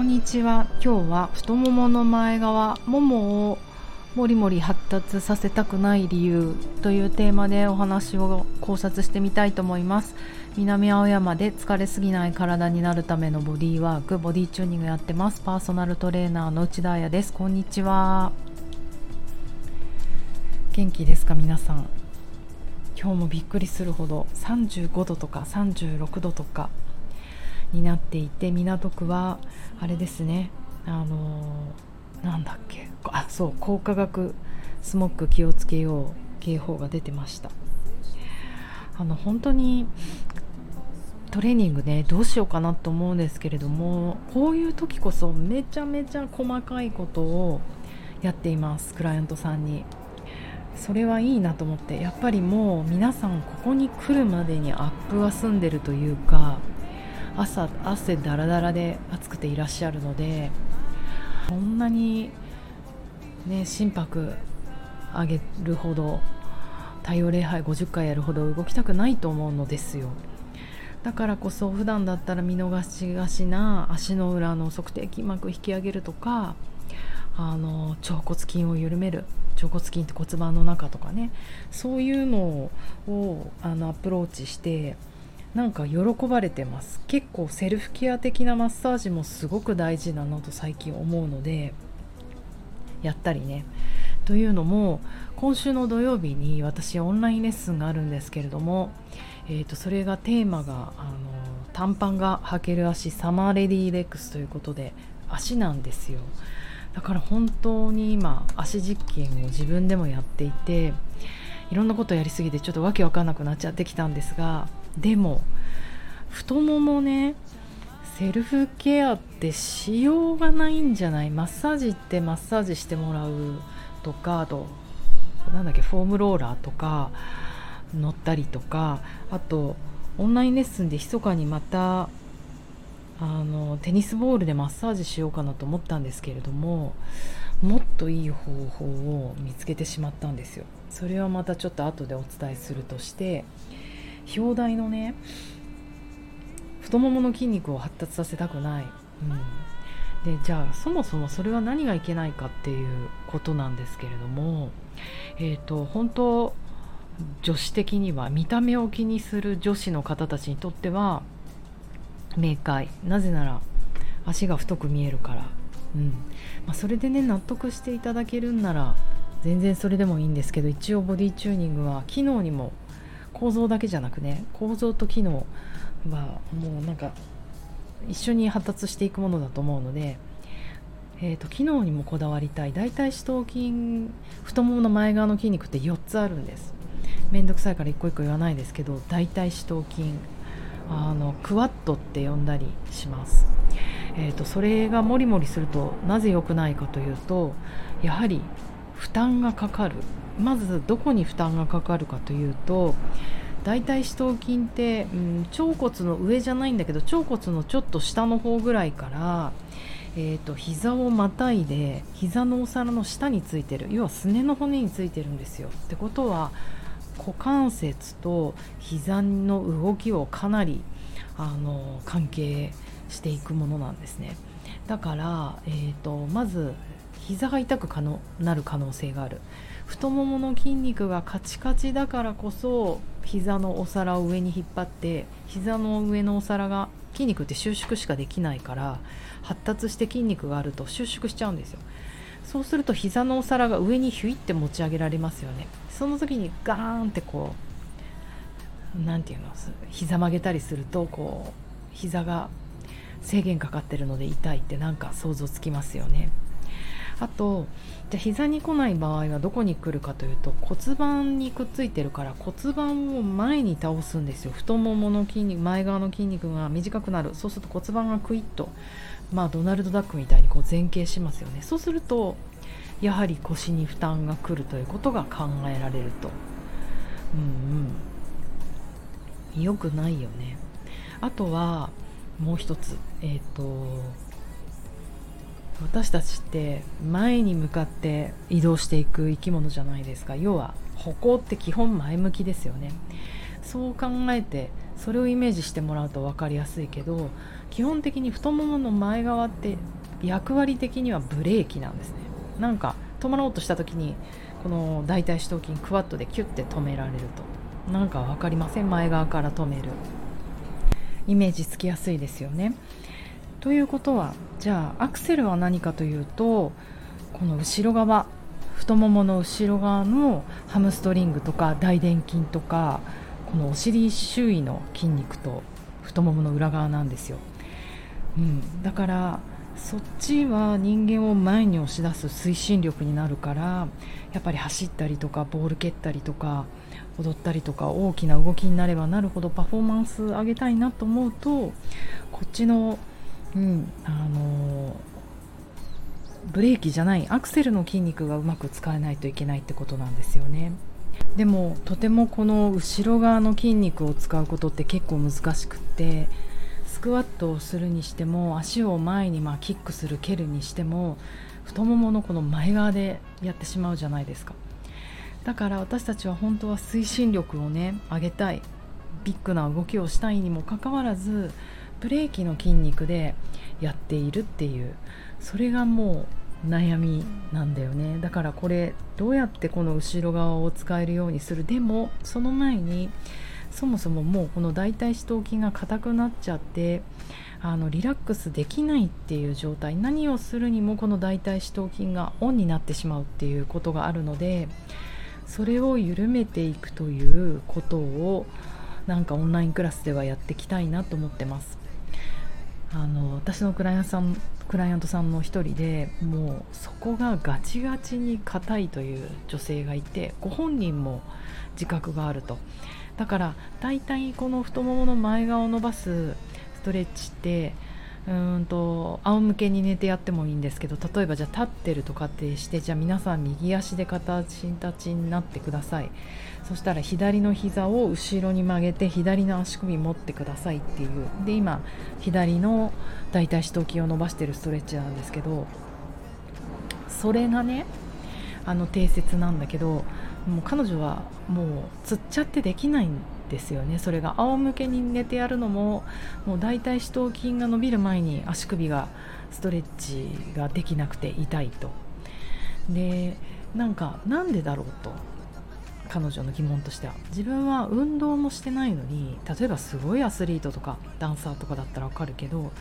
こんにちは。今日は太ももの前側ももをもりもり発達させたくない理由というテーマでお話を考察してみたいと思います。南青山で疲れすぎない体になるためのボディーワークボディチューニングやってます。パーソナルトレーナーの内田彩です。こんにちは。元気ですか皆さん。今日もびっくりするほど35度とか36度とか。になっていて港区はあれですね。あの、なんだっけ。あそう高化学スモッグ気をつけよう警報が出てました。あの本当にトレーニングねどうしようかなと思うんですけれどもこういう時こそめちゃめちゃ細かいことをやっていますクライアントさんに。それはいいなと思ってやっぱりもう皆さんここに来るまでにアップは済んでるというか朝汗だらだらで暑くていらっしゃるのでこんなにね心拍上げるほど太陽礼拝50回やるほど動きたくないと思うのですよ。だからこそ普段だったら見逃しがちな足の裏の測定筋膜引き上げるとかあの腸骨筋を緩める腸骨筋って骨盤の中とかねそういうのをあのアプローチしてなんか喜ばれてます。結構セルフケア的なマッサージもすごく大事だなと最近思うのでやったりね。というのも今週の土曜日に私オンラインレッスンがあるんですけれども、えー、とそれがテーマがあの短パンが履ける足サマーレディーレックスということで足なんですよ。だから本当に今足実験を自分でもやっていていろんなことやりすぎてちょっとわけわかんなくなっちゃってきたんですがでも太ももねセルフケアってしようがないんじゃない？マッサージってマッサージしてもらうとかあとなんだっけフォームローラーとか乗ったりとかあとオンラインレッスンで密かにまたあのテニスボールでマッサージしようかなと思ったんですけれどももっといい方法を見つけてしまったんですよ。それはまたちょっと後でお伝えするとして表題のね太ももの筋肉を発達させたくない、うん、でじゃあそもそもそれは何がいけないかっていうことなんですけれどもえっ、ー、と本当女子的には見た目を気にする女子の方たちにとっては明快。なぜなら足が太く見えるから、うん。まあ、それでね納得していただけるんなら全然それでもいいんですけど一応ボディチューニングは機能にも構造だけじゃなくね構造と機能はもうなんか一緒に発達していくものだと思うので、えーと、機能にもこだわりたい。大腿四頭筋太ももの前側の筋肉って4つあるんです。めんどくさいから一個一個言わないですけど大腿四頭筋あのクワッドって呼んだりします、えーとそれがモリモリするとなぜ良くないかというとやはり負担がかかる。まずどこに負担がかかるかというと大腿四頭筋って、うん、腸骨の上じゃないんだけど腸骨のちょっと下の方ぐらいから、えーと、膝をまたいで膝のお皿の下についてる要はすねの骨についてるんですよ。ってことは股関節と膝の動きをかなりあの関係していくものなんですね。だから、えーとまず膝が痛くかのなる可能性がある太ももの筋肉がカチカチだからこそ膝のお皿を上に引っ張って膝の上のお皿が筋肉って収縮しかできないから発達して筋肉があると収縮しちゃうんですよ。そうすると膝のお皿が上にヒュイって持ち上げられますよね。その時にガーンってこう何て言うの膝曲げたりするとこう膝が制限かかってるので痛いってなんか想像つきますよね。あとじゃあ膝に来ない場合はどこに来るかというと骨盤にくっついてるから骨盤を前に倒すんですよ。太ももの筋肉前側の筋肉が短くなる。そうすると骨盤がクイッとまあドナルド・ダックみたいにこう前傾しますよね。そうするとやはり腰に負担が来るということが考えられると。うんうん。よくないよね。あとはもう一つ。えっ、ー、と私たちって前に向かって移動していく生き物じゃないですか。要は歩行って基本前向きですよね。そう考えてそれをイメージしてもらうと分かりやすいけど基本的に太ももの前側って役割的にはブレーキなんですね。なんか止まろうとした時にこの大腿四頭筋クワッドでキュッて止められると。なんか分かりません？前側から止める。イメージつきやすいですよね。ということはじゃあアクセルは何かというとこの後ろ側太ももの後ろ側のハムストリングとか大臀筋とかこのお尻周囲の筋肉と太ももの裏側なんですよ、うん、だからそっちは人間を前に押し出す推進力になるからやっぱり走ったりとかボール蹴ったりとか踊ったりとか大きな動きになればなるほどパフォーマンス上げたいなと思うとこっちの、うん。あのブレーキじゃないアクセルの筋肉がうまく使えないといけないってことなんですよね。でもとてもこの後ろ側の筋肉を使うことって結構難しくってスクワットをするにしても足を前にまあキックする蹴るにしても太もものこの前側でやってしまうじゃないですか。だから私たちは本当は推進力をね上げたい。ビッグな動きをしたいにもかかわらずブレーキの筋肉でやっているっていうそれがもう悩みなんだよね。だからこれどうやってこの後ろ側を使えるようにする？でもその前にそもそももうこの大腿四頭筋が硬くなっちゃってあのリラックスできないっていう状態。何をするにもこの大腿四頭筋がオンになってしまうっていうことがあるのでそれを緩めていくということをなんかオンラインクラスではやっていきたいなと思ってます。あの私のクライアントさんクライアントさんの一人でもうそこがガチガチに硬いという女性がいてご本人も自覚があると。だから大体この太ももの前側を伸ばすストレッチってうんと仰向けに寝てやってもいいんですけど例えばじゃあ立ってると仮定してじゃあ皆さん右足で形立ちになってください。そしたら左の膝を後ろに曲げて左の足首持ってくださいっていう。で今左の大腿四頭筋を伸ばしてるストレッチなんですけどそれがねあの定説なんだけどもう彼女はもうつっちゃってできないんですよね。それが仰向けに寝てやるのももう大体四頭筋が伸びる前に足首がストレッチができなくて痛いと。でなんかなんでだろうと。彼女の疑問としては。自分は運動もしてないのに例えばすごいアスリートとかダンサーとかだったらわかるけど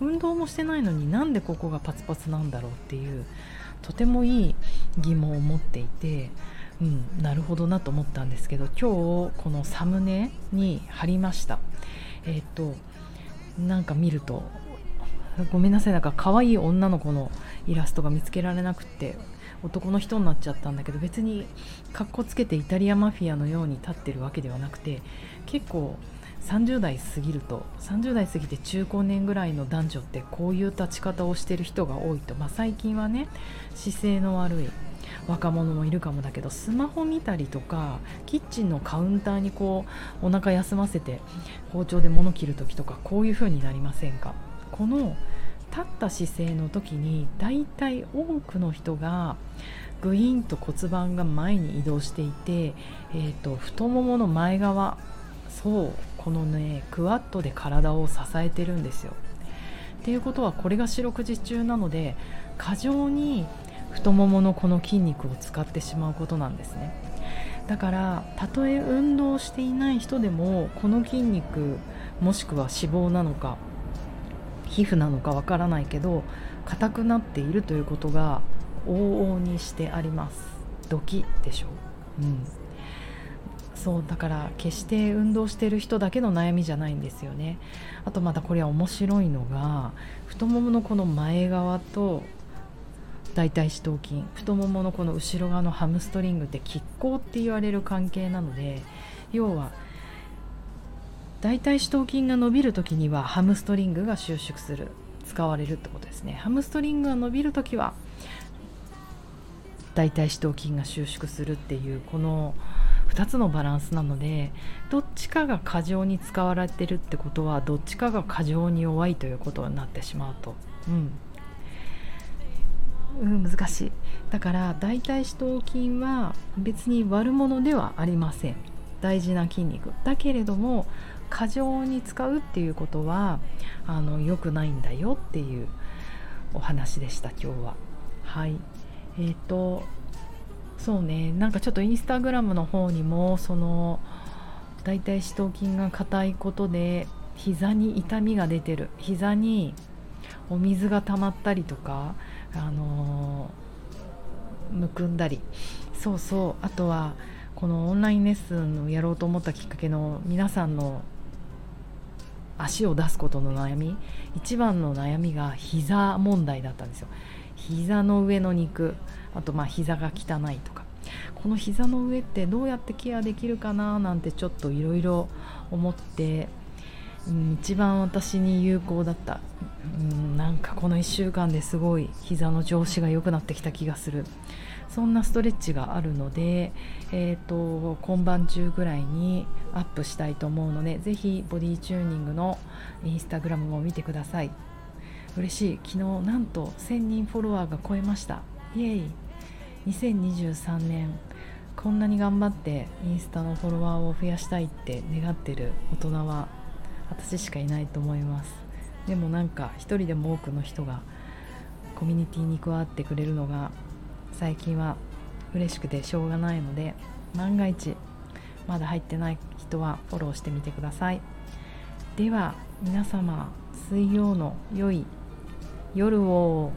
運動もしてないのになんでここがパツパツなんだろうっていうとてもいい疑問を持っていてうん、なるほどなと思ったんですけど今日このサムネに貼りました。えっ、となんか見るとごめんなさいなんか可愛い女の子のイラストが見つけられなくて男の人になっちゃったんだけど別にかっこつけてイタリアマフィアのように立ってるわけではなくて結構30代過ぎると30代過ぎて中高年ぐらいの男女ってこういう立ち方をしてる人が多いと、まあ、最近はね姿勢の悪い若者もいるかもだけどスマホ見たりとかキッチンのカウンターにこうお腹休ませて包丁で物切る時とかこういう風になりませんか？この立った姿勢の時にだいたい多くの人がグイーンと骨盤が前に移動していて、えーと、太ももの前側そうこのねクワッドで体を支えてるんですよ。っていうことはこれが四六時中なので過剰に太もものこの筋肉を使ってしまうことなんですね。だからたとえ運動していない人でもこの筋肉もしくは脂肪なのか皮膚なのかわからないけど硬くなっているということが往々にしてあります。ドキでしょ。う、うん、そうだから決して運動してる人だけの悩みじゃないんですよね。あとまたこれは面白いのが太もものこの前側と大腿四頭筋。太もものこの後ろ側のハムストリングって拮抗って言われる関係なので要は大腿四頭筋が伸びる時にはハムストリングが収縮する使われるってことですね。ハムストリングが伸びる時は大腿四頭筋が収縮するっていうこの2つのバランスなのでどっちかが過剰に使われてるってことはどっちかが過剰に弱いということになってしまうと、うん、うん、難しい。だから大腿四頭筋は別に悪者ではありません。大事な筋肉。だけれども過剰に使うっていうことはあの良くないんだよっていうお話でした今日は。はい。えーとそうね。なんかちょっとインスタグラムの方にもそのだいたい四頭筋が硬いことで膝に痛みが出てる。膝にお水が溜まったりとか、あの、むくんだり。そうそう。あとはこのオンラインレッスンをやろうと思ったきっかけの皆さんの足を出すことの悩み。一番の悩みが膝問題だったんですよ。膝の上の肉。あとまあ膝が汚いとか。この膝の上ってどうやってケアできるかななんてちょっといろいろ思って、一番私に有効だった、うん、なんかこの1週間ですごい膝の調子が良くなってきた気がする。そんなストレッチがあるので、えーと、今晩中ぐらいにアップしたいと思うのでぜひボディチューニングのインスタグラムも見てください。嬉しい。昨日なんと1000人フォロワーが超えました。イエイ。2023年こんなに頑張ってインスタのフォロワーを増やしたいって願ってる大人は私しかいないと思います。でもなんか一人でも多くの人がコミュニティに加わってくれるのが最近は嬉しくてしょうがないので万が一まだ入ってない人はフォローしてみてください。では皆様水曜の良い夜を。